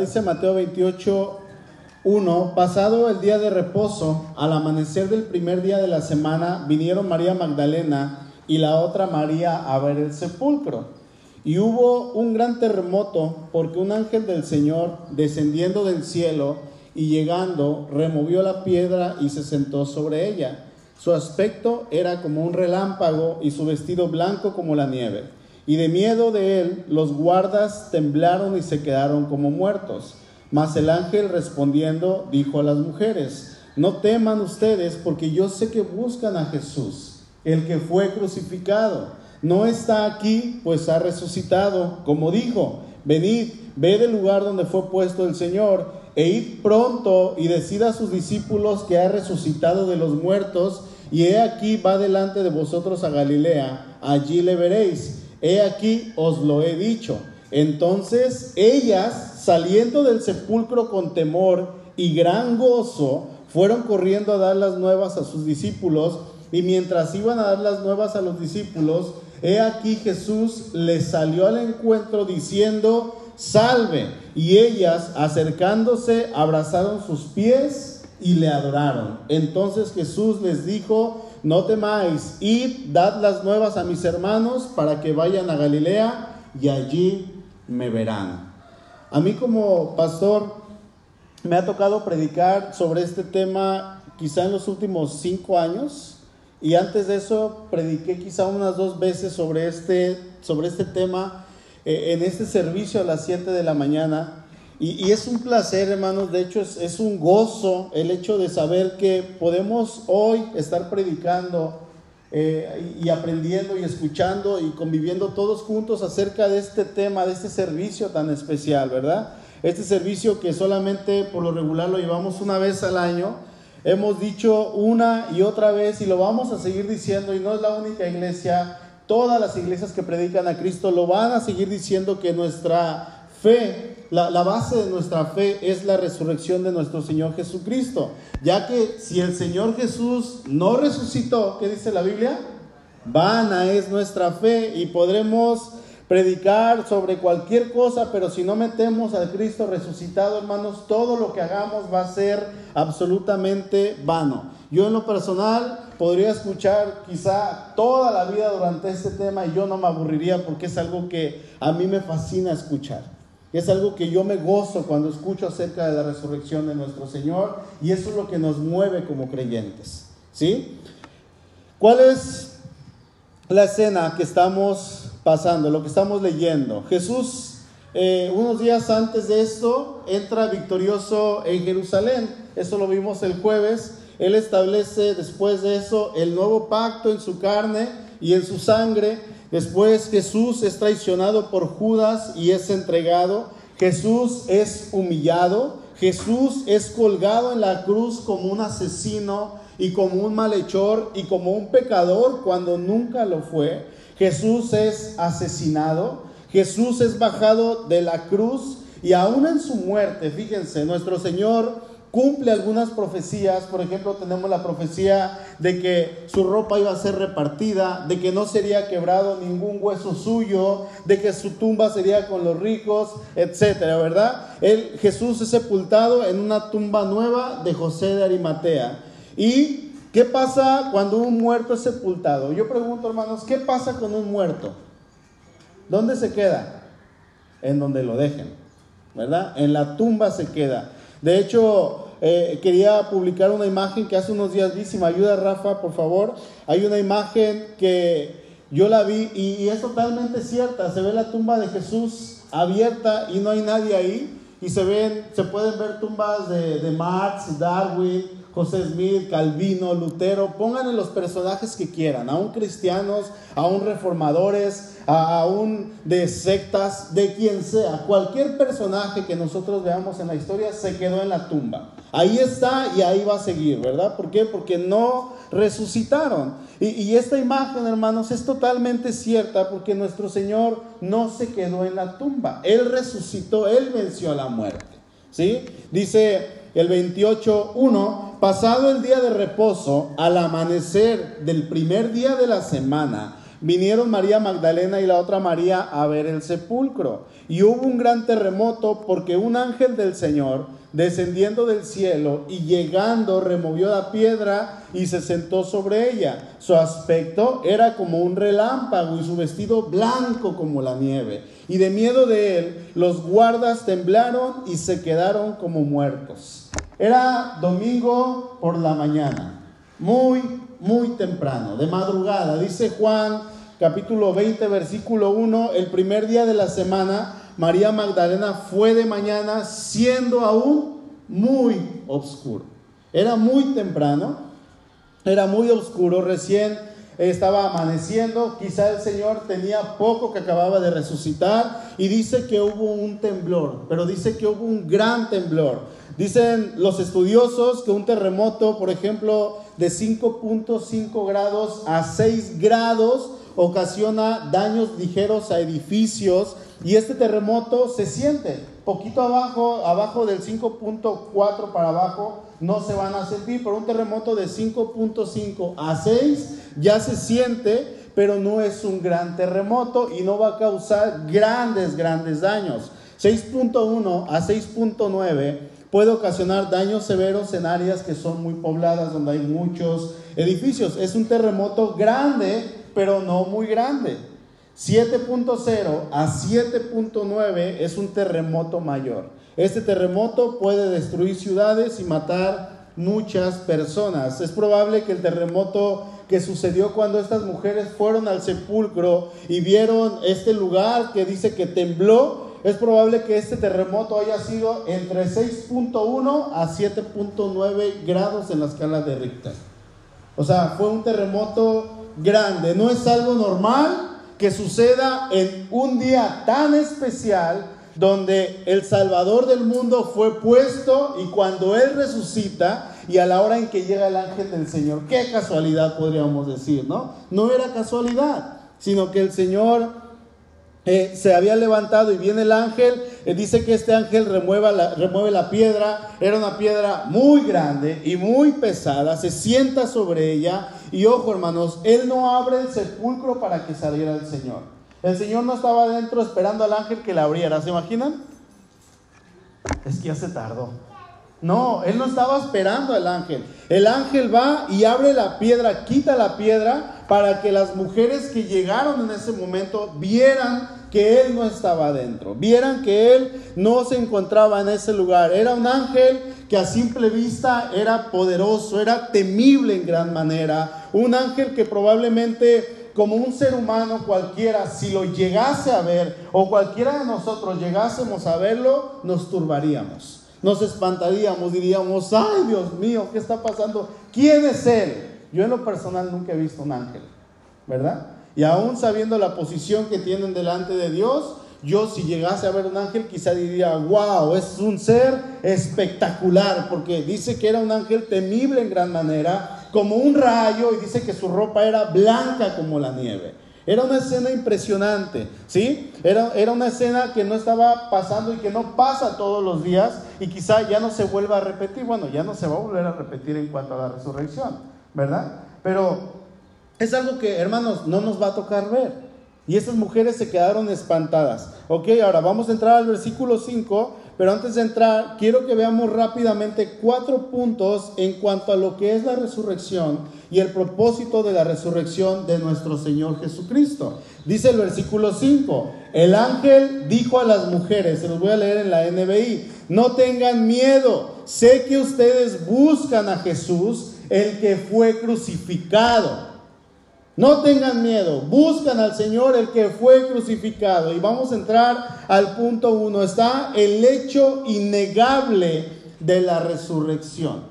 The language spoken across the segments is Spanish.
Dice Mateo 28, 1. Pasado el día de reposo, al amanecer del primer día de la semana, vinieron María Magdalena y la otra María a ver el sepulcro. Y hubo un gran terremoto porque un ángel del Señor, descendiendo del cielo y llegando, removió la piedra y se sentó sobre ella. Su aspecto era como un relámpago y su vestido blanco como la nieve. Y de miedo de él, los guardas temblaron y se quedaron como muertos. Mas el ángel respondiendo dijo a las mujeres, no teman ustedes porque yo sé que buscan a Jesús, el que fue crucificado. No está aquí, pues ha resucitado, como dijo, venid, ve del lugar donde fue puesto el Señor, e id pronto y decid a sus discípulos que ha resucitado de los muertos, y he aquí va delante de vosotros a Galilea, allí le veréis. He aquí os lo he dicho. Entonces ellas, saliendo del sepulcro con temor y gran gozo, fueron corriendo a dar las nuevas a sus discípulos, y mientras iban a dar las nuevas a los discípulos, he aquí Jesús les salió al encuentro diciendo, salve. Y ellas, acercándose, abrazaron sus pies y le adoraron. Entonces Jesús les dijo, no temáis, id, dad las nuevas a mis hermanos para que vayan a Galilea y allí me verán. A mí como pastor me ha tocado predicar sobre este tema quizá en los últimos cinco años y antes de eso prediqué quizá unas dos veces sobre este, sobre este tema eh, en este servicio a las 7 de la mañana. Y, es un placer, hermanos, de hecho es, es, un gozo el hecho de saber que podemos hoy estar predicando eh, y aprendiendo y escuchando y conviviendo todos juntos acerca de este tema, de este servicio tan especial, ¿verdad? Este servicio que solamente por lo regular lo llevamos una vez al año. Hemos dicho una y otra vez y lo vamos a seguir diciendo y no es la única iglesia. Todas las iglesias que predican a Cristo lo van a seguir diciendo que nuestra fe la, base de nuestra fe es la resurrección de nuestro Señor Jesucristo. Ya que si el Señor Jesús no resucitó, ¿qué dice la Biblia? Vana es nuestra fe y podremos predicar sobre cualquier cosa, pero si no metemos al Cristo resucitado, hermanos, todo lo que hagamos va a ser absolutamente vano. Yo en lo personal podría escuchar quizá toda la vida durante este tema y yo no me aburriría porque es algo que a mí me fascina escuchar. Es algo que yo me gozo cuando escucho acerca de la resurrección de nuestro Señor y eso es lo que nos mueve como creyentes. ¿Sí? ¿Cuál es la escena que estamos pasando, lo que estamos leyendo? Jesús, eh, unos días antes de esto, entra victorioso en Jerusalén. Eso lo vimos el jueves. Él establece después de eso el nuevo pacto en su carne y en su sangre Después Jesús es traicionado por Judas y es entregado. Jesús es humillado. Jesús es colgado en la cruz como un asesino y como un malhechor y como un pecador cuando nunca lo fue. Jesús es asesinado. Jesús es bajado de la cruz y aún en su muerte, fíjense, nuestro Señor cumple algunas profecías. Por ejemplo, tenemos la profecía de que su ropa iba a ser repartida, de que no sería quebrado ningún hueso suyo, de que su tumba sería con los ricos, etcétera, ¿verdad? El, Jesús es sepultado en una tumba nueva de José de Arimatea. ¿Y qué pasa cuando un muerto es sepultado? Yo pregunto, hermanos, ¿qué pasa con un muerto? ¿Dónde se queda? En donde lo dejen, ¿verdad? En la tumba se queda. De hecho, eh, quería publicar una imagen que hace unos días vi, ayuda Rafa, por favor. Hay una imagen que yo la vi y, es totalmente cierta. Se ve la tumba de Jesús abierta y no hay nadie ahí. Y se ven, se pueden ver tumbas de, Marx, Darwin, José Smith, Calvino, Lutero, pónganle los personajes que quieran, aún cristianos, aún reformadores, aún de sectas, de quien sea, cualquier personaje que nosotros veamos en la historia se quedó en la tumba. Ahí está y ahí va a seguir, ¿verdad? ¿Por qué? Porque no resucitaron. Y, y esta imagen, hermanos, es totalmente cierta porque nuestro Señor no se quedó en la tumba. Él resucitó, Él venció a la muerte. ¿Sí? Dice el 28.1, pasado el día de reposo, al amanecer del primer día de la semana, vinieron María Magdalena y la otra María a ver el sepulcro. Y hubo un gran terremoto porque un ángel del Señor, descendiendo del cielo y llegando, removió la piedra y se sentó sobre ella. Su aspecto era como un relámpago y su vestido blanco como la nieve. Y de miedo de él, los guardas temblaron y se quedaron como muertos. Era domingo por la mañana, muy, muy temprano, de madrugada. Dice Juan capítulo 20, versículo 1, el primer día de la semana, María Magdalena fue de mañana siendo aún muy oscuro. Era muy temprano, era muy oscuro, recién estaba amaneciendo, quizá el Señor tenía poco que acababa de resucitar y dice que hubo un temblor, pero dice que hubo un gran temblor. Dicen los estudiosos que un terremoto, por ejemplo, de 5.5 grados a 6 grados, ocasiona daños ligeros a edificios y este terremoto se siente poquito abajo, abajo del 5.4 para abajo, no se van a sentir, pero un terremoto de 5.5 a 6 ya se siente, pero no es un gran terremoto y no va a causar grandes, grandes daños. 6.1 a 6.9 puede ocasionar daños severos en áreas que son muy pobladas, donde hay muchos edificios. Es un terremoto grande, pero no muy grande. 7.0 a 7.9 es un terremoto mayor. Este terremoto puede destruir ciudades y matar muchas personas. Es probable que el terremoto que sucedió cuando estas mujeres fueron al sepulcro y vieron este lugar que dice que tembló, es probable que este terremoto haya sido entre 6.1 a 7.9 grados en la escala de Richter. O sea, fue un terremoto grande. No es algo normal que suceda en un día tan especial donde el Salvador del mundo fue puesto y cuando Él resucita y a la hora en que llega el ángel del Señor. Qué casualidad podríamos decir, ¿no? No era casualidad, sino que el Señor eh, se había levantado y viene el ángel, eh, dice que este ángel remueve la, remueve la piedra, era una piedra muy grande y muy pesada, se sienta sobre ella y ojo hermanos, él no abre el sepulcro para que saliera el Señor. El Señor no estaba adentro esperando al ángel que la abriera, ¿se imaginan? Es que ya se tardó. No, él no estaba esperando al ángel. El ángel va y abre la piedra, quita la piedra para que las mujeres que llegaron en ese momento vieran que él no estaba adentro, vieran que él no se encontraba en ese lugar. Era un ángel que a simple vista era poderoso, era temible en gran manera, un ángel que probablemente como un ser humano cualquiera, si lo llegase a ver o cualquiera de nosotros llegásemos a verlo, nos turbaríamos nos espantaríamos, diríamos, ay Dios mío, ¿qué está pasando? ¿Quién es Él? Yo en lo personal nunca he visto un ángel, ¿verdad? Y aún sabiendo la posición que tienen delante de Dios, yo si llegase a ver un ángel quizá diría, wow, es un ser espectacular, porque dice que era un ángel temible en gran manera, como un rayo, y dice que su ropa era blanca como la nieve. Era una escena impresionante, ¿sí? Era, era una escena que no estaba pasando y que no pasa todos los días y quizá ya no se vuelva a repetir. Bueno, ya no se va a volver a repetir en cuanto a la resurrección, ¿verdad? Pero es algo que, hermanos, no nos va a tocar ver. Y esas mujeres se quedaron espantadas. Ok, ahora vamos a entrar al versículo 5 pero antes de entrar, quiero que veamos rápidamente cuatro puntos en cuanto a lo que es la resurrección y el propósito de la resurrección de nuestro Señor Jesucristo. Dice el versículo 5, el ángel dijo a las mujeres, se los voy a leer en la NBI, no tengan miedo, sé que ustedes buscan a Jesús, el que fue crucificado. No tengan miedo, buscan al Señor el que fue crucificado. Y vamos a entrar al punto uno. Está el hecho innegable de la resurrección.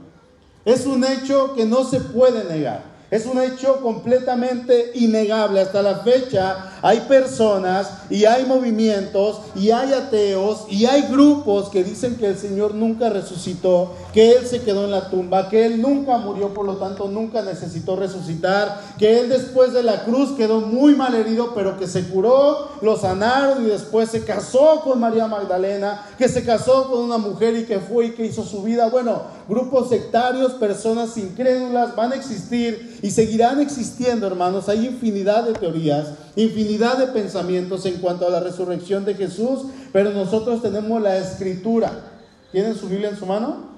Es un hecho que no se puede negar. Es un hecho completamente innegable. Hasta la fecha hay personas y hay movimientos y hay ateos y hay grupos que dicen que el Señor nunca resucitó, que Él se quedó en la tumba, que Él nunca murió, por lo tanto nunca necesitó resucitar, que Él después de la cruz quedó muy mal herido, pero que se curó, lo sanaron y después se casó con María Magdalena, que se casó con una mujer y que fue y que hizo su vida. Bueno, grupos sectarios, personas incrédulas van a existir y seguirán existiendo, hermanos. Hay infinidad de teorías, infinidad de pensamientos en cuanto a la resurrección de Jesús, pero nosotros tenemos la escritura. ¿Tienen su Biblia en su mano?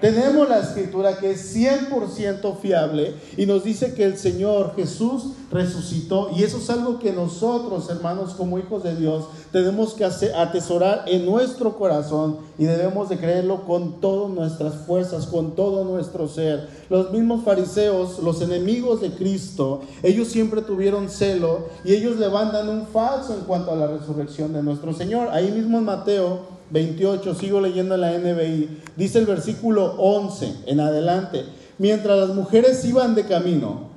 Tenemos la escritura que es 100% fiable y nos dice que el Señor Jesús resucitó. Y eso es algo que nosotros, hermanos, como hijos de Dios, tenemos que atesorar en nuestro corazón y debemos de creerlo con todas nuestras fuerzas, con todo nuestro ser. Los mismos fariseos, los enemigos de Cristo, ellos siempre tuvieron celo y ellos levantan un falso en cuanto a la resurrección de nuestro Señor. Ahí mismo en Mateo 28, sigo leyendo en la NBI, dice el versículo 11 en adelante, mientras las mujeres iban de camino,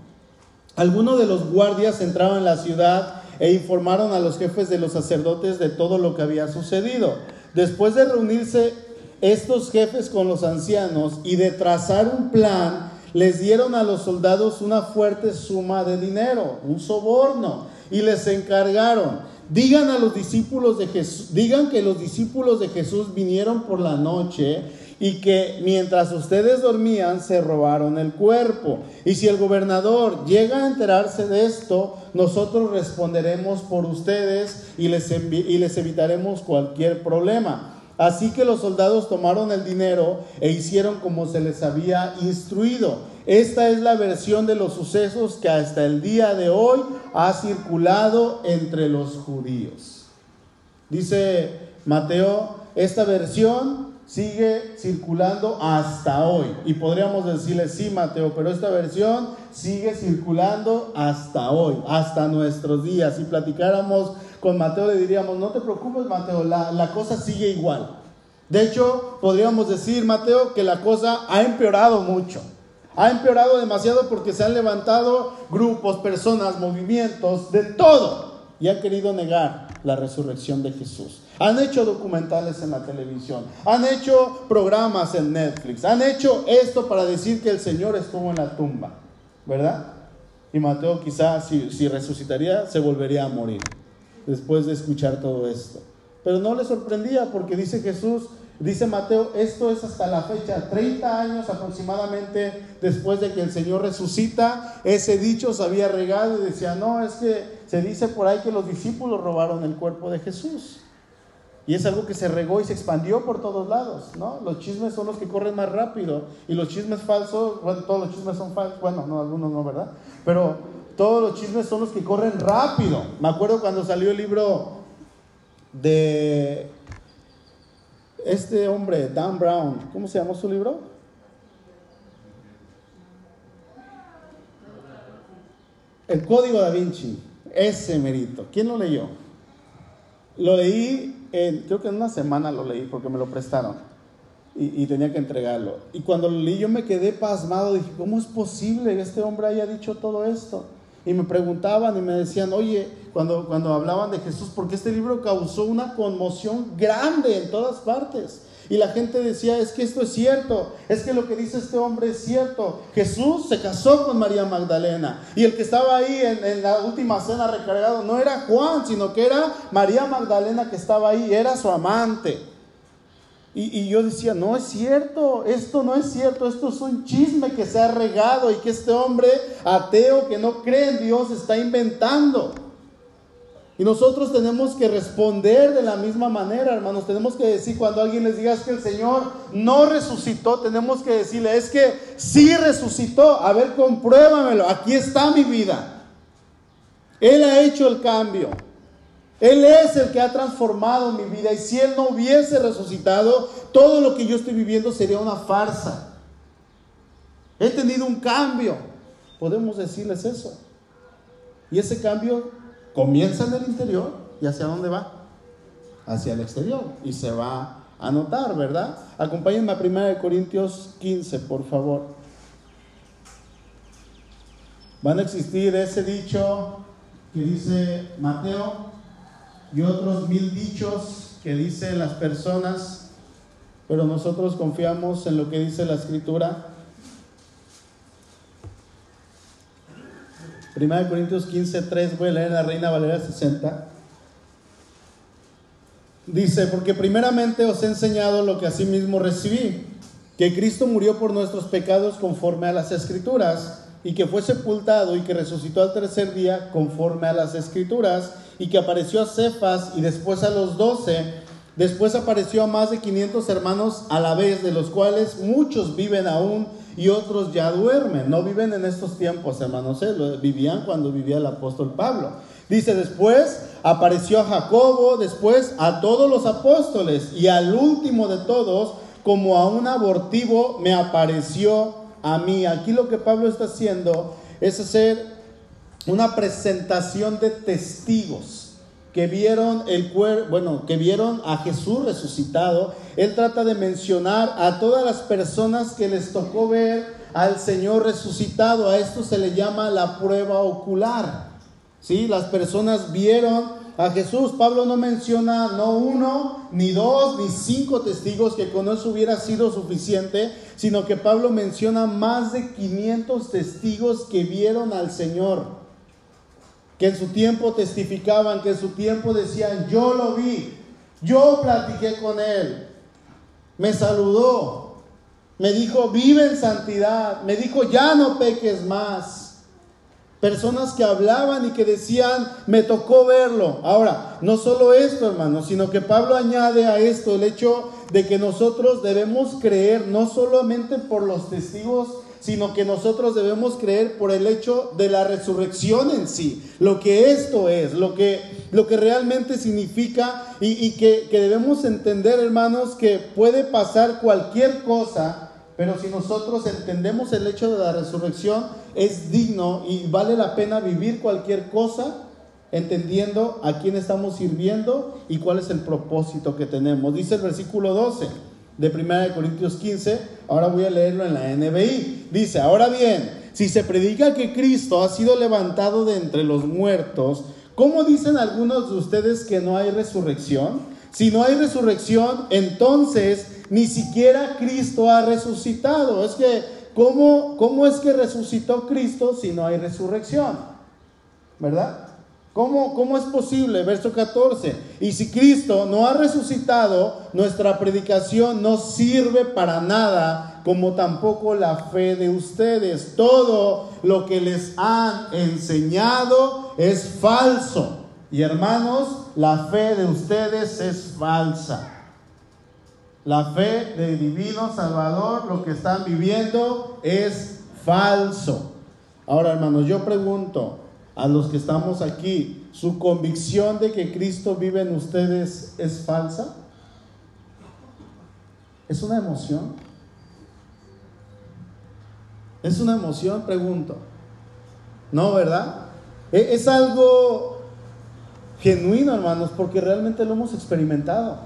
algunos de los guardias entraron en la ciudad e informaron a los jefes de los sacerdotes de todo lo que había sucedido. Después de reunirse estos jefes con los ancianos y de trazar un plan, les dieron a los soldados una fuerte suma de dinero, un soborno, y les encargaron Digan a los discípulos de Jesús, digan que los discípulos de Jesús vinieron por la noche y que mientras ustedes dormían se robaron el cuerpo. Y si el gobernador llega a enterarse de esto, nosotros responderemos por ustedes y les, y les evitaremos cualquier problema. Así que los soldados tomaron el dinero e hicieron como se les había instruido. Esta es la versión de los sucesos que hasta el día de hoy ha circulado entre los judíos. Dice Mateo, esta versión sigue circulando hasta hoy. Y podríamos decirle, sí, Mateo, pero esta versión sigue circulando hasta hoy, hasta nuestros días. Si platicáramos con Mateo, le diríamos, no te preocupes, Mateo, la, la cosa sigue igual. De hecho, podríamos decir, Mateo, que la cosa ha empeorado mucho. Ha empeorado demasiado porque se han levantado grupos, personas, movimientos, de todo. Y han querido negar la resurrección de Jesús. Han hecho documentales en la televisión. Han hecho programas en Netflix. Han hecho esto para decir que el Señor estuvo en la tumba. ¿Verdad? Y Mateo quizás si, si resucitaría se volvería a morir después de escuchar todo esto. Pero no le sorprendía porque dice Jesús, Dice Mateo, esto es hasta la fecha, 30 años aproximadamente después de que el Señor resucita, ese dicho se había regado y decía, no, es que se dice por ahí que los discípulos robaron el cuerpo de Jesús. Y es algo que se regó y se expandió por todos lados, ¿no? Los chismes son los que corren más rápido y los chismes falsos, bueno, todos los chismes son falsos, bueno, no, algunos no, ¿verdad? Pero todos los chismes son los que corren rápido. Me acuerdo cuando salió el libro de este hombre, Dan Brown, ¿cómo se llamó su libro? El Código da Vinci, ese merito. ¿Quién lo leyó? Lo leí, en, creo que en una semana lo leí porque me lo prestaron y, y, tenía que entregarlo. Y cuando lo leí yo me quedé pasmado, dije, ¿cómo es posible que este hombre haya dicho todo esto? Y me preguntaban y me decían, oye, cuando, cuando hablaban de Jesús, porque este libro causó una conmoción grande en todas partes. Y la gente decía, es que esto es cierto, es que lo que dice este hombre es cierto. Jesús se casó con María Magdalena y el que estaba ahí en, en, la última cena recargado no era Juan, sino que era María Magdalena que estaba ahí, era su amante. Y, yo decía, no es cierto, esto no es cierto, esto es un chisme que se ha regado y que este hombre ateo que no cree en Dios está inventando. Y nosotros tenemos que responder de la misma manera, hermanos. Tenemos que decir cuando alguien les diga que el Señor no resucitó, tenemos que decirle, es que sí resucitó. A ver, compruébamelo. Aquí está mi vida. Él ha hecho el cambio. Él es el que ha transformado mi vida y si Él no hubiese resucitado, todo lo que yo estoy viviendo sería una farsa. He tenido un cambio. Podemos decirles eso. Y ese cambio comienza en el interior y hacia dónde va? Hacia el exterior. Y se va a notar, ¿verdad? Acompáñenme a 1 Corintios 15, por favor. Van a existir ese dicho que dice Mateo y otros mil dichos que dicen las personas, pero nosotros confiamos en lo que dice la escritura. 1 Corintios 15, 3, voy a leer la Reina Valera 60. Dice, porque primeramente os he enseñado lo que asimismo recibí, que Cristo murió por nuestros pecados conforme a las escrituras, y que fue sepultado y que resucitó al tercer día conforme a las escrituras, y que apareció a Cefas y después a los doce, después apareció a más de 500 hermanos a la vez, de los cuales muchos viven aún y otros ya duermen. No viven en estos tiempos, hermanos, ¿eh? vivían cuando vivía el apóstol Pablo. Dice después, apareció a Jacobo, después a todos los apóstoles y al último de todos, como a un abortivo, me apareció a mí. Aquí lo que Pablo está haciendo es hacer una presentación de testigos que vieron el cuerpo, bueno, que vieron a Jesús resucitado. Él trata de mencionar a todas las personas que les tocó ver al Señor resucitado. A esto se le llama la prueba ocular. ¿Sí? Las personas vieron a Jesús. Pablo no menciona no uno, ni dos, ni cinco testigos, que con eso hubiera sido suficiente, sino que Pablo menciona más de 500 testigos que vieron al Señor, que en su tiempo testificaban, que en su tiempo decían, yo lo vi, yo platiqué con él, me saludó, me dijo, vive en santidad, me dijo, ya no peques más. Personas que hablaban y que decían, me tocó verlo. Ahora, no solo esto, hermano, sino que Pablo añade a esto el hecho de que nosotros debemos creer no solamente por los testigos, sino que nosotros debemos creer por el hecho de la resurrección en sí, lo que esto es, lo que, lo que realmente significa y, que, que debemos entender, hermanos, que puede pasar cualquier cosa pero si nosotros entendemos el hecho de la resurrección, es digno y vale la pena vivir cualquier cosa entendiendo a quién estamos sirviendo y cuál es el propósito que tenemos. Dice el versículo 12 de 1 Corintios 15, ahora voy a leerlo en la NBI. Dice, ahora bien, si se predica que Cristo ha sido levantado de entre los muertos, ¿cómo dicen algunos de ustedes que no hay resurrección? Si no hay resurrección, entonces ni siquiera Cristo ha resucitado. Es que, ¿cómo, cómo es que resucitó Cristo si no hay resurrección? ¿Verdad? ¿Cómo, ¿Cómo, es posible? Verso 14. Y si Cristo no ha resucitado, nuestra predicación no sirve para nada, como tampoco la fe de ustedes. Todo lo que les han enseñado es falso. Y hermanos, la fe de ustedes es falsa. La fe del divino Salvador, lo que están viviendo es falso. Ahora, hermanos, yo pregunto a los que estamos aquí, ¿su convicción de que Cristo vive en ustedes es falsa? ¿Es una emoción? ¿Es una emoción? Pregunto. No, ¿verdad? E, es algo genuino, hermanos, porque realmente lo hemos experimentado.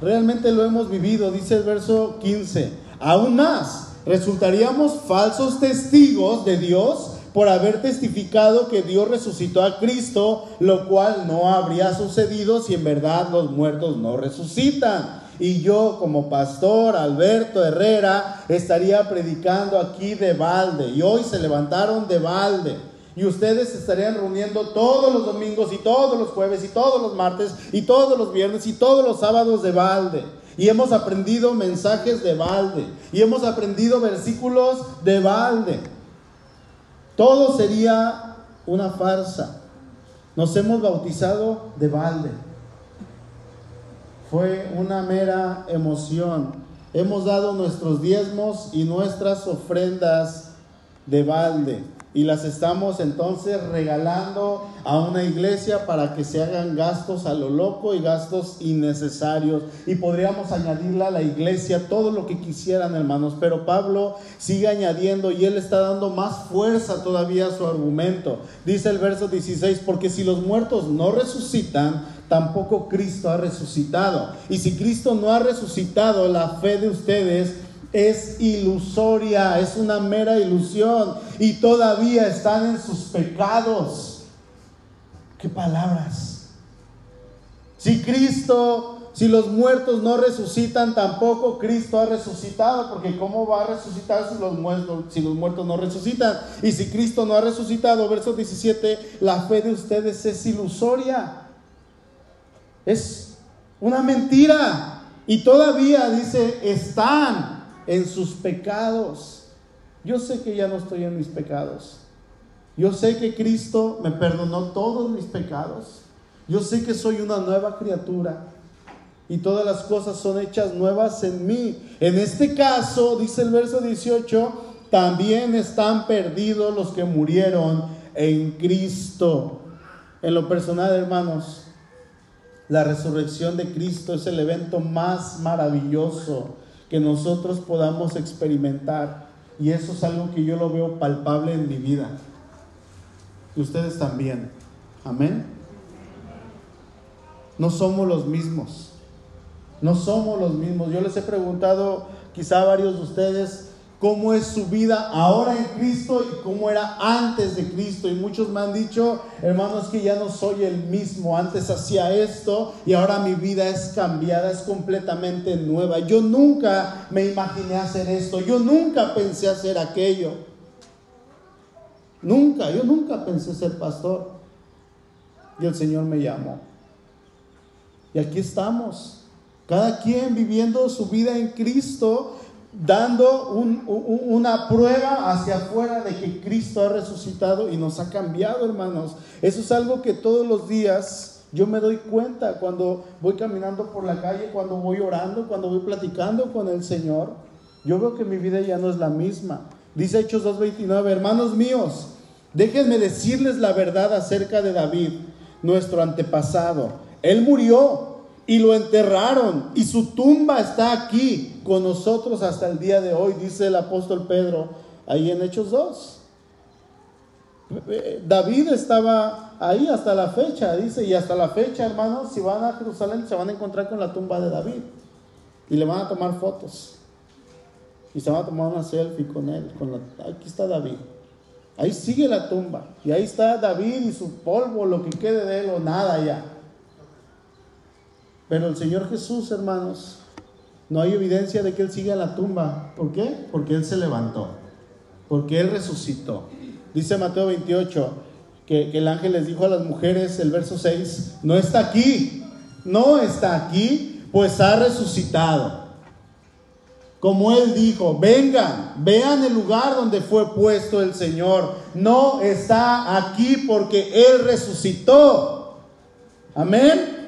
Realmente lo hemos vivido, dice el verso 15. Aún más, resultaríamos falsos testigos de Dios por haber testificado que Dios resucitó a Cristo, lo cual no habría sucedido si en verdad los muertos no resucitan. Y yo como pastor Alberto Herrera estaría predicando aquí de balde. Y hoy se levantaron de balde. Y ustedes estarían reuniendo todos los domingos y todos los jueves y todos los martes y todos los viernes y todos los sábados de balde. Y hemos aprendido mensajes de balde. Y hemos aprendido versículos de balde. Todo sería una farsa. Nos hemos bautizado de balde. Fue una mera emoción. Hemos dado nuestros diezmos y nuestras ofrendas de balde y las estamos entonces regalando a una iglesia para que se hagan gastos a lo loco y gastos innecesarios. Y podríamos añadirle a la iglesia todo lo que quisieran, hermanos. Pero Pablo sigue añadiendo y él está dando más fuerza todavía a su argumento. Dice el verso 16, porque si los muertos no resucitan, tampoco Cristo ha resucitado. Y si Cristo no ha resucitado, la fe de ustedes es ilusoria, es una mera ilusión y todavía están en sus pecados. ¿Qué palabras? Si Cristo, si los muertos no resucitan, tampoco Cristo ha resucitado, porque ¿cómo va a resucitar si los muertos, no resucitan? Y si Cristo no ha resucitado, verso 17, la fe de ustedes es ilusoria. Es una mentira. Y todavía dice, están en sus pecados. Yo sé que ya no estoy en mis pecados. Yo sé que Cristo me perdonó todos mis pecados. Yo sé que soy una nueva criatura. Y todas las cosas son hechas nuevas en mí. En este caso, dice el verso 18, también están perdidos los que murieron en Cristo. En lo personal, hermanos, la resurrección de Cristo es el evento más maravilloso que nosotros podamos experimentar. Y eso es algo que yo lo veo palpable en mi vida. Y ustedes también. Amén. No somos los mismos. No somos los mismos. Yo les he preguntado quizá a varios de ustedes cómo es su vida ahora en Cristo y cómo era antes de Cristo. Y muchos me han dicho, hermanos, que ya no soy el mismo. Antes hacía esto y ahora mi vida es cambiada, es completamente nueva. Yo nunca me imaginé hacer esto. Yo nunca pensé hacer aquello. Nunca, yo nunca pensé ser pastor. Y el Señor me llamó. Y aquí estamos. Cada quien viviendo su vida en Cristo dando una prueba hacia afuera de que Cristo ha resucitado y nos ha cambiado, hermanos. Eso es algo que todos los días yo me doy cuenta cuando voy caminando por la calle, cuando voy orando, cuando voy platicando con el Señor. Yo veo que mi vida ya no es la misma. Dice Hechos 2.29, hermanos míos, déjenme decirles la verdad acerca de David, nuestro antepasado. Él murió y lo enterraron y su tumba está aquí con nosotros hasta el día de hoy, dice el apóstol Pedro ahí en Hechos 2. David estaba ahí hasta la fecha, dice, y hasta la fecha, hermanos, si van a Jerusalén se van a encontrar con la tumba de David y le van a tomar fotos y se van a tomar una selfie con él, con aquí está David. Ahí sigue la tumba y ahí está David y su polvo, lo que quede de él o nada ya. Pero el Señor Jesús, hermanos, no hay evidencia de que Él siga la tumba. ¿Por qué? Porque Él se levantó. Porque Él resucitó. Dice Mateo 28 que, que el ángel les dijo a las mujeres, el verso 6, no está aquí, no está aquí, pues ha resucitado. Como él dijo, vengan, vean el lugar donde fue puesto el Señor. No está aquí porque Él resucitó. Amén.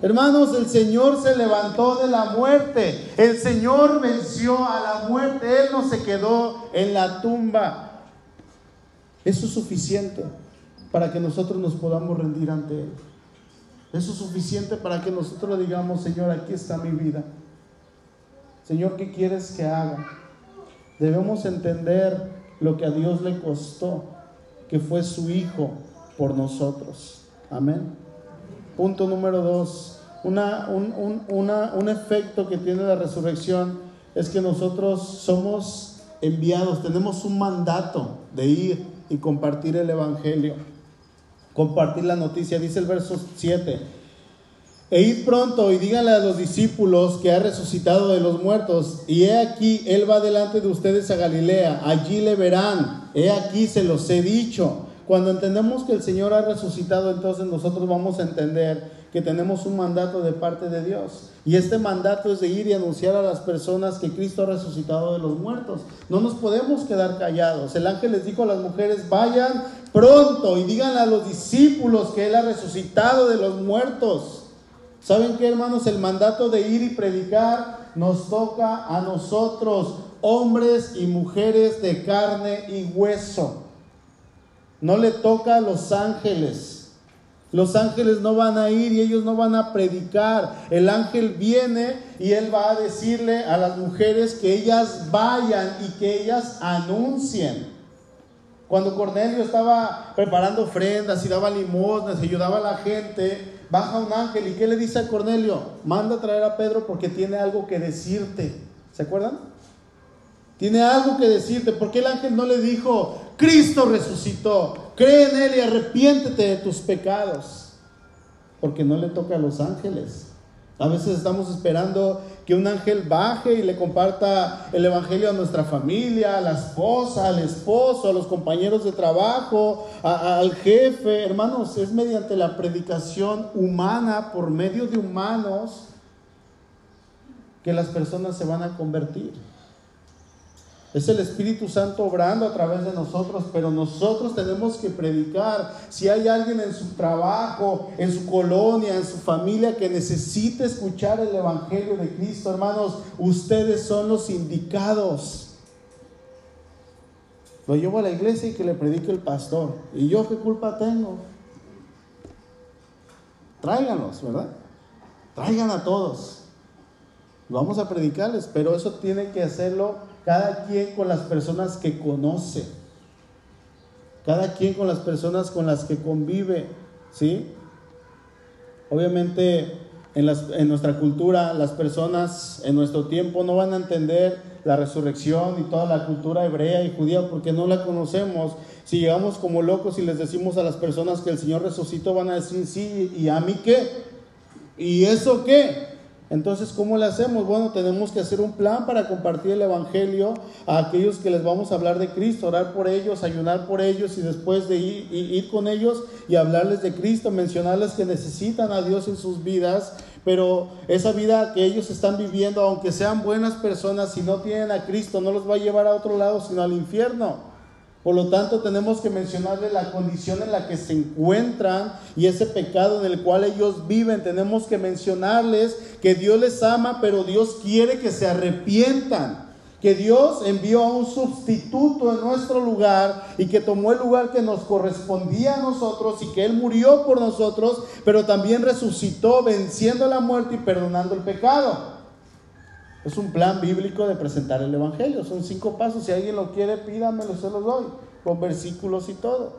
Hermanos, el Señor se levantó de la muerte. El Señor venció a la muerte. Él no se quedó en la tumba. Eso es suficiente para que nosotros nos podamos rendir ante Él. Eso es suficiente para que nosotros digamos, Señor, aquí está mi vida. Señor, ¿qué quieres que haga? Debemos entender lo que a Dios le costó, que fue su Hijo por nosotros. Amén. Punto número dos, una, un, un efecto que tiene la resurrección es que nosotros somos enviados, tenemos un mandato de ir y compartir el Evangelio, compartir la noticia. Dice el verso 7, e id pronto y díganle a los discípulos que ha resucitado de los muertos, y he aquí, Él va delante de ustedes a Galilea, allí le verán, he aquí se los he dicho. Cuando entendemos que el Señor ha resucitado, entonces nosotros vamos a entender que tenemos un mandato de parte de Dios. Y este mandato es de ir y anunciar a las personas que Cristo ha resucitado de los muertos. No nos podemos quedar callados. El ángel les dijo a las mujeres, vayan pronto y digan a los discípulos que Él ha resucitado de los muertos. ¿Saben qué, hermanos? El mandato de ir y predicar nos toca a nosotros, hombres y mujeres de carne y hueso. No le toca a los ángeles. Los ángeles no van a ir y ellos no van a predicar. El ángel viene y él va a decirle a las mujeres que ellas vayan y que ellas anuncien. Cuando Cornelio estaba preparando ofrendas y daba limosnas ayudaba a la gente, baja un ángel y ¿qué le dice a Cornelio? Manda a traer a Pedro porque tiene algo que decirte. ¿Se acuerdan? Tiene algo que decirte. ¿Por qué el ángel no le dijo, Cristo resucitó. Cree en Él y arrepiéntete de tus pecados. Porque no le toca a los ángeles. A veces estamos esperando que un ángel baje y le comparta el Evangelio a nuestra familia, a la esposa, al esposo, a los compañeros de trabajo, al jefe. Hermanos, es mediante la predicación humana, por medio de humanos, que las personas se van a convertir. Es el Espíritu Santo obrando a través de nosotros, pero nosotros tenemos que predicar. Si hay alguien en su trabajo, en su colonia, en su familia que necesite escuchar el Evangelio de Cristo, hermanos, ustedes son los indicados. Lo llevo a la iglesia y que le predique el pastor. ¿Y yo qué culpa tengo? Tráiganlos, ¿verdad? Traigan a todos. Vamos a predicarles, pero eso tiene que hacerlo cada quien con las personas que conoce, cada quien con las personas con las que convive, ¿sí? Obviamente en, en nuestra cultura las personas en nuestro tiempo no van a entender la resurrección y toda la cultura hebrea y judía porque no la conocemos. Si llegamos como locos y les decimos a las personas que el Señor resucitó, van a decir, sí, ¿y a mí qué? ¿Y eso qué? Entonces, ¿cómo le hacemos? Bueno, tenemos que hacer un plan para compartir el Evangelio a aquellos que les vamos a hablar de Cristo, orar por ellos, ayunar por ellos y después de ir, ir con ellos y hablarles de Cristo, mencionarles que necesitan a Dios en sus vidas, pero esa vida que ellos están viviendo, aunque sean buenas personas, si no tienen a Cristo, no los va a llevar a otro lado, sino al infierno. Por lo tanto, tenemos que mencionarle la condición en la que se encuentran y ese pecado en el cual ellos viven. Tenemos que mencionarles que Dios les ama, pero Dios quiere que se arrepientan. Que Dios envió a un sustituto en nuestro lugar y que tomó el lugar que nos correspondía a nosotros y que Él murió por nosotros, pero también resucitó venciendo la muerte y perdonando el pecado. Es un plan bíblico de presentar el Evangelio. Son cinco pasos. Si alguien lo quiere, pídamelo, se los doy. Con versículos y todo.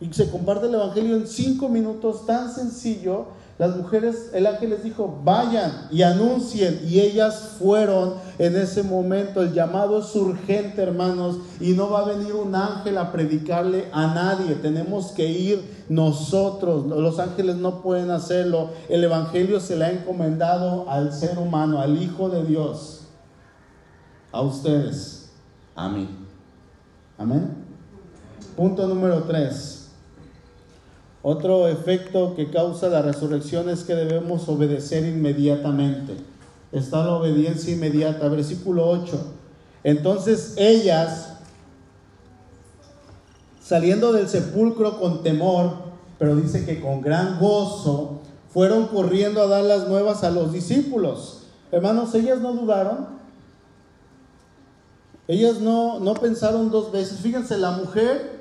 Y se comparte el Evangelio en cinco minutos, tan sencillo, las mujeres, el ángel les dijo, vayan y anuncien. Y ellas fueron en ese momento. El llamado es urgente, hermanos. Y no va a venir un ángel a predicarle a nadie. Tenemos que ir nosotros. Los ángeles no pueden hacerlo. El Evangelio se le ha encomendado al ser humano, al Hijo de Dios. A ustedes. A mí. Amén. Punto número tres. Otro efecto que causa la resurrección es que debemos obedecer inmediatamente. Está la obediencia inmediata. Versículo 8. Entonces ellas, saliendo del sepulcro con temor, pero dice que con gran gozo, fueron corriendo a dar las nuevas a los discípulos. Hermanos, ellas no dudaron. Ellas no, no pensaron dos veces. Fíjense, la mujer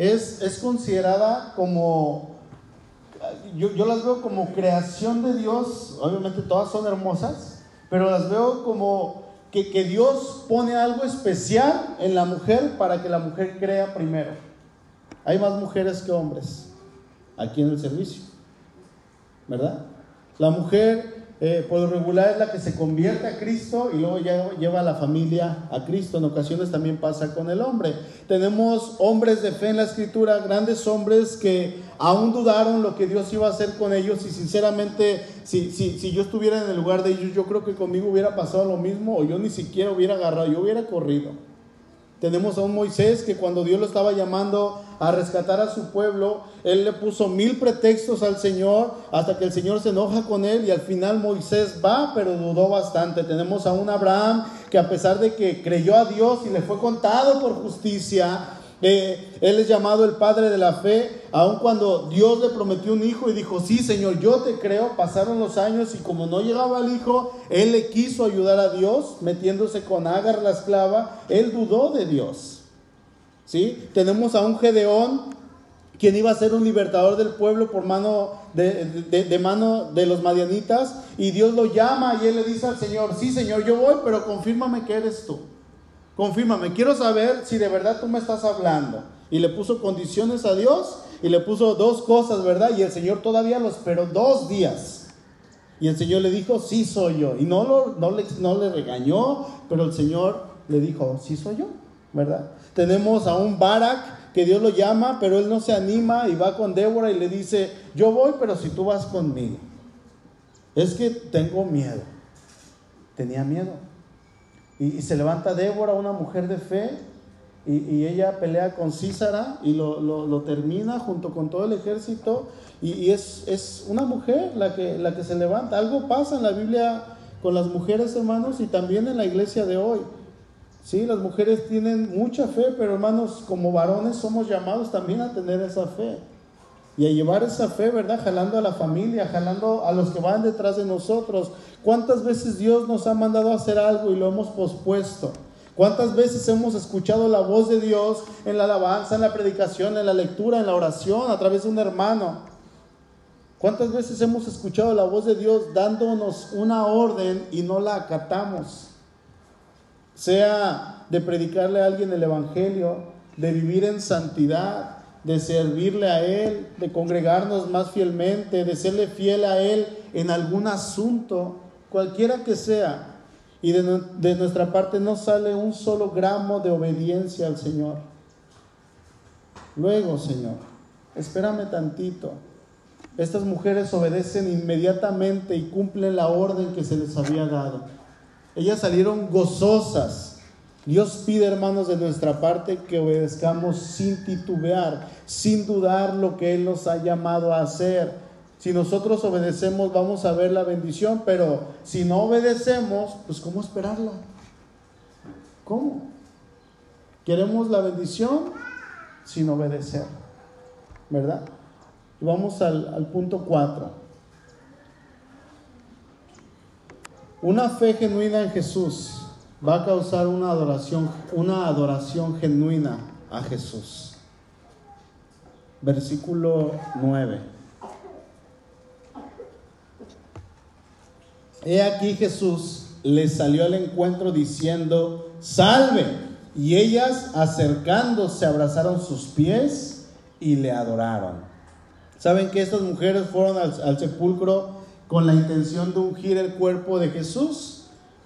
es, considerada como, yo, yo las veo como creación de Dios, obviamente todas son hermosas, pero las veo como que, que, Dios pone algo especial en la mujer para que la mujer crea primero. Hay más mujeres que hombres aquí en el servicio, ¿verdad? La mujer eh, por lo regular es la que se convierte a Cristo y luego ya lleva a la familia a Cristo. En ocasiones también pasa con el hombre. Tenemos hombres de fe en la escritura, grandes hombres que aún dudaron lo que Dios iba a hacer con ellos y sinceramente si, si, si yo estuviera en el lugar de ellos, yo creo que conmigo hubiera pasado lo mismo o yo ni siquiera hubiera agarrado, yo hubiera corrido. Tenemos a un Moisés que cuando Dios lo estaba llamando a rescatar a su pueblo, él le puso mil pretextos al Señor hasta que el Señor se enoja con él y al final Moisés va, pero dudó bastante. Tenemos a un Abraham que a pesar de que creyó a Dios y le fue contado por justicia, eh, él es llamado el padre de la fe, aun cuando Dios le prometió un hijo y dijo, sí Señor, yo te creo, pasaron los años y como no llegaba el hijo, él le quiso ayudar a Dios, metiéndose con Agar la esclava, él dudó de Dios. ¿Sí? Tenemos a un Gedeón, quien iba a ser un libertador del pueblo por mano de, mano de los madianitas, y Dios lo llama y él le dice al Señor, sí Señor, yo voy, pero confírmame que eres tú. Confírmame, quiero saber si de verdad tú me estás hablando. Y le puso condiciones a Dios y le puso dos cosas, ¿verdad? Y el Señor todavía lo esperó dos días. Y el Señor le dijo, sí soy yo. Y no, lo, no, le, no le regañó, pero el Señor le dijo, sí soy yo, ¿verdad? Tenemos a un Barak que Dios lo llama, pero él no se anima y va con Débora y le dice, yo voy, pero si tú vas conmigo. Es que tengo miedo. Tenía miedo. Y, se levanta Débora, una mujer de fe, y, ella pelea con Císara y lo, termina junto con todo el ejército. Y, es, una mujer la que, la que se levanta. Algo pasa en la Biblia con las mujeres, hermanos, y también en la iglesia de hoy. Sí, las mujeres tienen mucha fe, pero hermanos, como varones somos llamados también a tener esa fe. Y a llevar esa fe, ¿verdad? Jalando a la familia, jalando a los que van detrás de nosotros. ¿Cuántas veces Dios nos ha mandado a hacer algo y lo hemos pospuesto? ¿Cuántas veces hemos escuchado la voz de Dios en la alabanza, en la predicación, en la lectura, en la oración, a través de un hermano? ¿Cuántas veces hemos escuchado la voz de Dios dándonos una orden y no la acatamos? Sea de predicarle a alguien el Evangelio, de vivir en santidad, de servirle a Él, de congregarnos más fielmente, de serle fiel a Él en algún asunto, cualquiera que sea. Y de, de nuestra parte no sale un solo gramo de obediencia al Señor. Luego, Señor, espérame tantito. Estas mujeres obedecen inmediatamente y cumplen la orden que se les había dado. Ellas salieron gozosas. Dios pide, hermanos, de nuestra parte que obedezcamos sin titubear, sin dudar lo que Él nos ha llamado a hacer. Si nosotros obedecemos, vamos a ver la bendición, pero si no obedecemos, pues ¿cómo esperarla? ¿Cómo? Queremos la bendición sin obedecer, ¿verdad? vamos al, al punto 4. Una fe genuina en Jesús va a causar una adoración, una adoración genuina a Jesús. Versículo 9. He aquí Jesús les salió al encuentro diciendo, salve. Y ellas acercándose abrazaron sus pies y le adoraron. ¿Saben que estas mujeres fueron al, sepulcro con la intención de ungir el cuerpo de Jesús?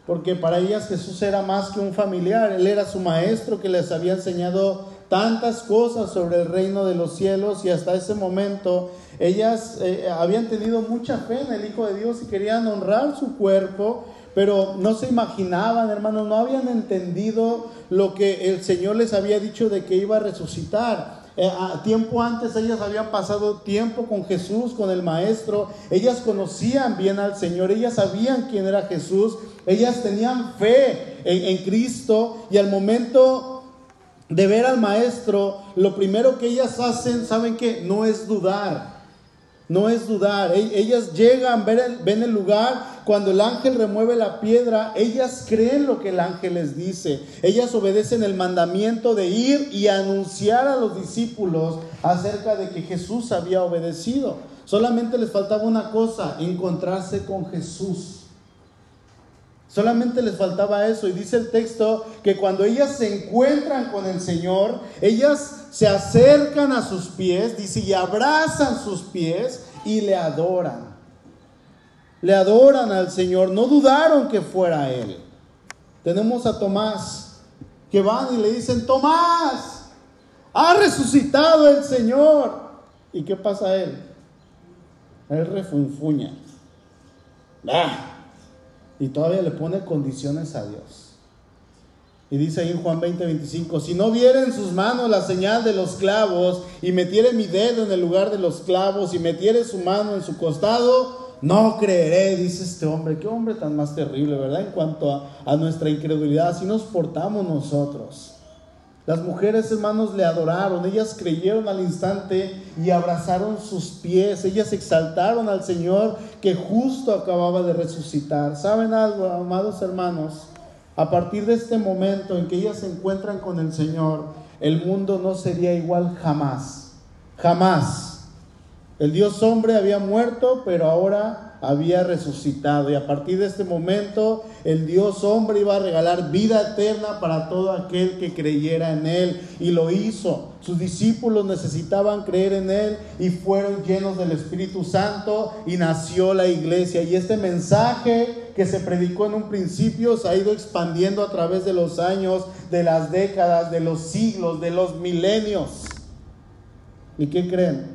Porque para ellas Jesús era más que un familiar, Él era su maestro que les había enseñado tantas cosas sobre el reino de los cielos y hasta ese momento ellas eh, habían tenido mucha fe en el Hijo de Dios y querían honrar su cuerpo, pero no se imaginaban, hermanos, no habían entendido lo que el Señor les había dicho de que iba a resucitar. Eh, tiempo antes ellas habían pasado tiempo con Jesús, con el Maestro. Ellas conocían bien al Señor, ellas sabían quién era Jesús, ellas tenían fe en, en Cristo y al momento de ver al Maestro, lo primero que ellas hacen, ¿saben qué? No es dudar no es dudar. Ellas llegan, ven el, lugar, cuando el ángel remueve la piedra, ellas creen lo que el ángel les dice. Ellas obedecen el mandamiento de ir y anunciar a los discípulos acerca de que Jesús había obedecido. Solamente les faltaba una cosa, encontrarse con Jesús. Solamente les faltaba eso. Y dice el texto que cuando ellas se encuentran con el Señor, ellas se acercan a sus pies, dice, y abrazan sus pies y le adoran. Le adoran al Señor. No dudaron que fuera Él. Tenemos a Tomás que van y le dicen, Tomás, ha resucitado el Señor. ¿Y qué pasa a Él? Él refunfuña. Ah, y todavía le pone condiciones a Dios. Y dice ahí en Juan 20, 25, si no viera en sus manos la señal de los clavos y metiere mi dedo en el lugar de los clavos y metiere su mano en su costado, no creeré, dice este hombre. Qué hombre tan más terrible, ¿verdad? En cuanto a, a nuestra incredulidad, así nos portamos nosotros. Las mujeres, hermanos, le adoraron, ellas creyeron al instante y abrazaron sus pies, ellas exaltaron al Señor que justo acababa de resucitar. ¿Saben algo, amados hermanos? A partir de este momento en que ellas se encuentran con el Señor, el mundo no sería igual jamás, jamás. El Dios hombre había muerto, pero ahora había resucitado. Y a partir de este momento, el Dios hombre iba a regalar vida eterna para todo aquel que creyera en Él. Y lo hizo. Sus discípulos necesitaban creer en Él y fueron llenos del Espíritu Santo y nació la iglesia. Y este mensaje que se predicó en un principio se ha ido expandiendo a través de los años, de las décadas, de los siglos, de los milenios. ¿Y qué creen?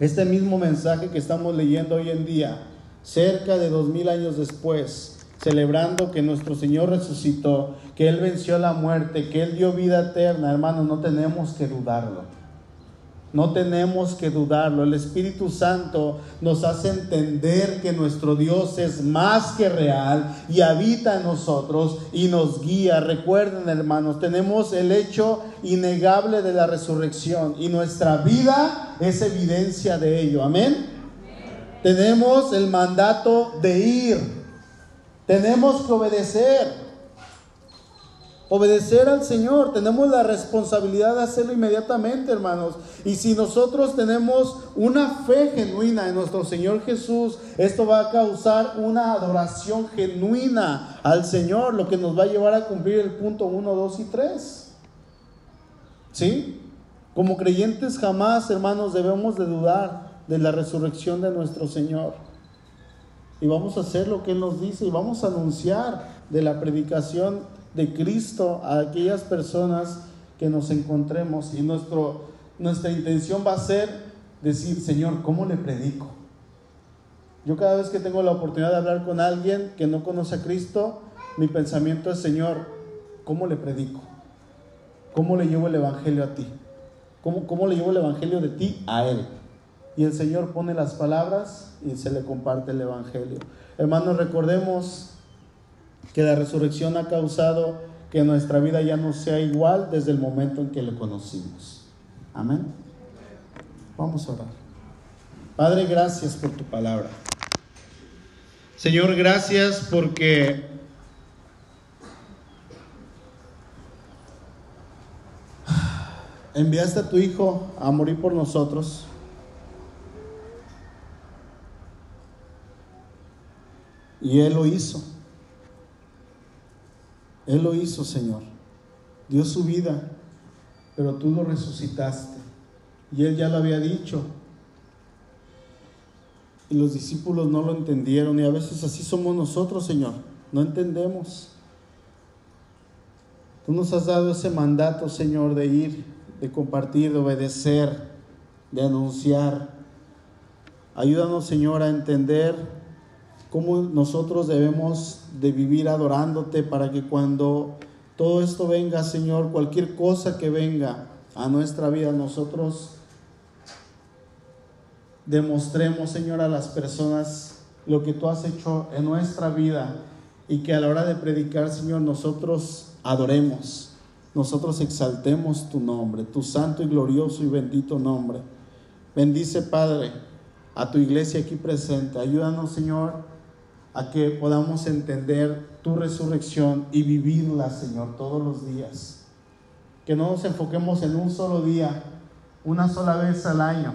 Este mismo mensaje que estamos leyendo hoy en día, cerca de dos mil años después, celebrando que nuestro Señor resucitó, que Él venció la muerte, que Él dio vida eterna, hermanos, no tenemos que dudarlo. No tenemos que dudarlo. El Espíritu Santo nos hace entender que nuestro Dios es más que real y habita en nosotros y nos guía. Recuerden, hermanos, tenemos el hecho innegable de la resurrección y nuestra vida es evidencia de ello. Amén. Tenemos el mandato de ir. Tenemos que obedecer obedecer al Señor. Tenemos la responsabilidad de hacerlo inmediatamente, hermanos. Y si nosotros tenemos una fe genuina en nuestro Señor Jesús, esto va a causar una adoración genuina al Señor, lo que nos va a llevar a cumplir el punto 1, 2 y 3. ¿Sí? Como creyentes jamás, hermanos, debemos de dudar de la resurrección de nuestro Señor. Y vamos a hacer lo que Él nos dice y vamos a anunciar de la predicación de Cristo a aquellas personas que nos encontremos y nuestro, nuestra intención va a ser decir, Señor, ¿cómo le predico? Yo cada vez que tengo la oportunidad de hablar con alguien que no conoce a Cristo, mi pensamiento es, Señor, ¿cómo le predico? ¿Cómo le llevo el Evangelio a ti? ¿Cómo, ¿Cómo le llevo el Evangelio de ti a Él? Y el Señor pone las palabras y se le comparte el Evangelio. Hermanos, recordemos que la resurrección ha causado que nuestra vida ya no sea igual desde el momento en que le conocimos. Amén. Vamos a orar. Padre, gracias por tu palabra. Señor, gracias porque enviaste a tu Hijo a morir por nosotros. Y Él lo hizo. Él lo hizo, Señor. Dio su vida, pero tú lo resucitaste. Y Él ya lo había dicho. Y los discípulos no lo entendieron. Y a veces así somos nosotros, Señor. No entendemos. Tú nos has dado ese mandato, Señor, de ir, de compartir, de obedecer, de anunciar. Ayúdanos, Señor, a entender cómo nosotros debemos de vivir adorándote para que cuando todo esto venga, Señor, cualquier cosa que venga a nuestra vida, nosotros demostremos, Señor, a las personas lo que tú has hecho en nuestra vida y que a la hora de predicar, Señor, nosotros adoremos, nosotros exaltemos tu nombre, tu santo y glorioso y bendito nombre. Bendice, Padre, a tu iglesia aquí presente. Ayúdanos, Señor, a que podamos entender tu resurrección y vivirla, Señor, todos los días. Que no nos enfoquemos en un solo día, una sola vez al año,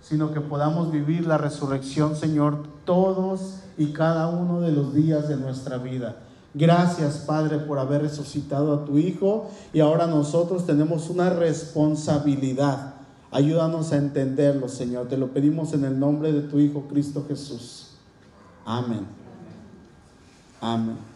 sino que podamos vivir la resurrección, Señor, todos y cada uno de los días de nuestra vida. Gracias, Padre, por haber resucitado a tu Hijo y ahora nosotros tenemos una responsabilidad. Ayúdanos a entenderlo, Señor. Te lo pedimos en el nombre de tu Hijo, Cristo Jesús. Amén. Amén.